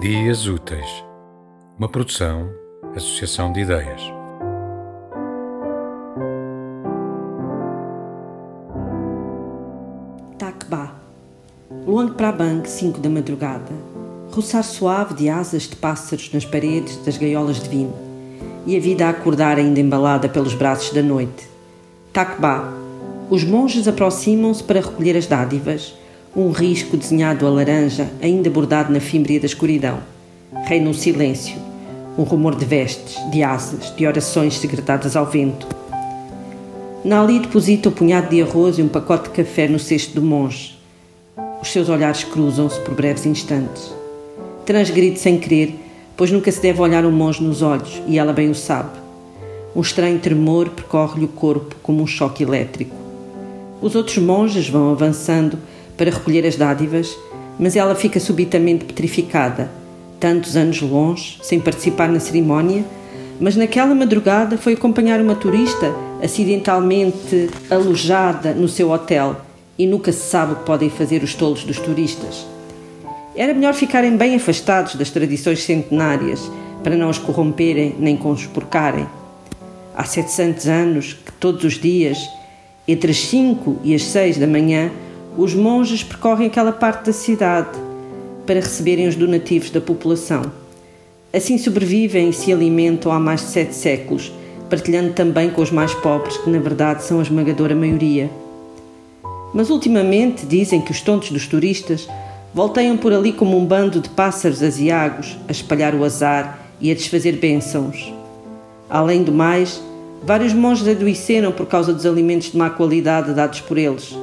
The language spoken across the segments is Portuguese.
Dias Úteis, uma produção, associação de ideias. Takba. Luang Prabang, 5 da madrugada. Roçar suave de asas de pássaros nas paredes das gaiolas de vinho. E a vida a acordar ainda embalada pelos braços da noite. Takba. Os monges aproximam-se para recolher as dádivas um risco desenhado a laranja, ainda bordado na fímbria da escuridão. Reina um silêncio, um rumor de vestes, de asas, de orações segredadas ao vento. Nali deposita o um punhado de arroz e um pacote de café no cesto do monge. Os seus olhares cruzam-se por breves instantes. Transgride sem querer, pois nunca se deve olhar um monge nos olhos, e ela bem o sabe. Um estranho tremor percorre-lhe o corpo como um choque elétrico. Os outros monges vão avançando, para recolher as dádivas, mas ela fica subitamente petrificada, tantos anos longe, sem participar na cerimónia, mas naquela madrugada foi acompanhar uma turista acidentalmente alojada no seu hotel e nunca se sabe o que podem fazer os tolos dos turistas. Era melhor ficarem bem afastados das tradições centenárias para não as corromperem nem conspurcarem. Há 700 anos que todos os dias, entre as 5 e as 6 da manhã, os monges percorrem aquela parte da cidade para receberem os donativos da população. Assim sobrevivem e se alimentam há mais de sete séculos, partilhando também com os mais pobres, que na verdade são a esmagadora maioria. Mas ultimamente dizem que os tontos dos turistas volteiam por ali como um bando de pássaros aziagos a espalhar o azar e a desfazer bênçãos. Além do mais, vários monges adoeceram por causa dos alimentos de má qualidade dados por eles.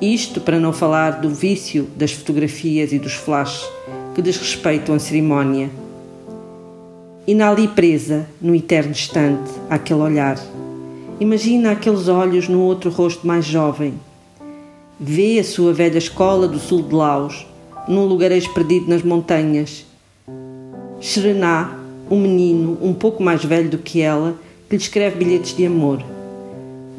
Isto para não falar do vício das fotografias e dos flashes que desrespeitam a cerimónia. E na ali presa, no eterno instante, aquele olhar. Imagina aqueles olhos no outro rosto mais jovem. Vê a sua velha escola do sul de Laos, num lugarejo perdido nas montanhas. Serená, um menino um pouco mais velho do que ela, que lhe escreve bilhetes de amor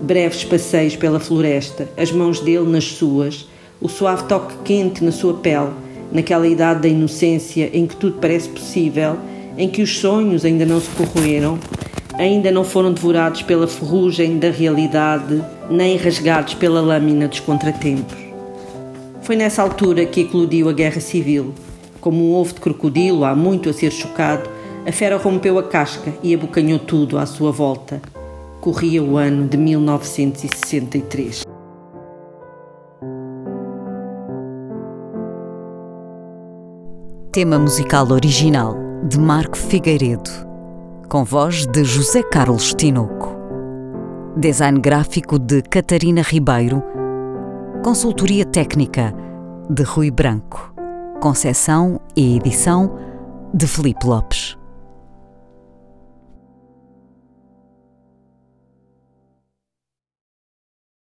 breves passeios pela floresta, as mãos dele nas suas, o suave toque quente na sua pele, naquela idade da inocência em que tudo parece possível, em que os sonhos ainda não se corroeram, ainda não foram devorados pela ferrugem da realidade, nem rasgados pela lâmina dos contratempos. Foi nessa altura que eclodiu a guerra civil. Como um ovo de crocodilo há muito a ser chocado, a fera rompeu a casca e abocanhou tudo à sua volta corria o ano de 1963. Tema musical original de Marco Figueiredo, com voz de José Carlos Tinoco. Design gráfico de Catarina Ribeiro. Consultoria técnica de Rui Branco. Concessão e edição de Felipe Lopes.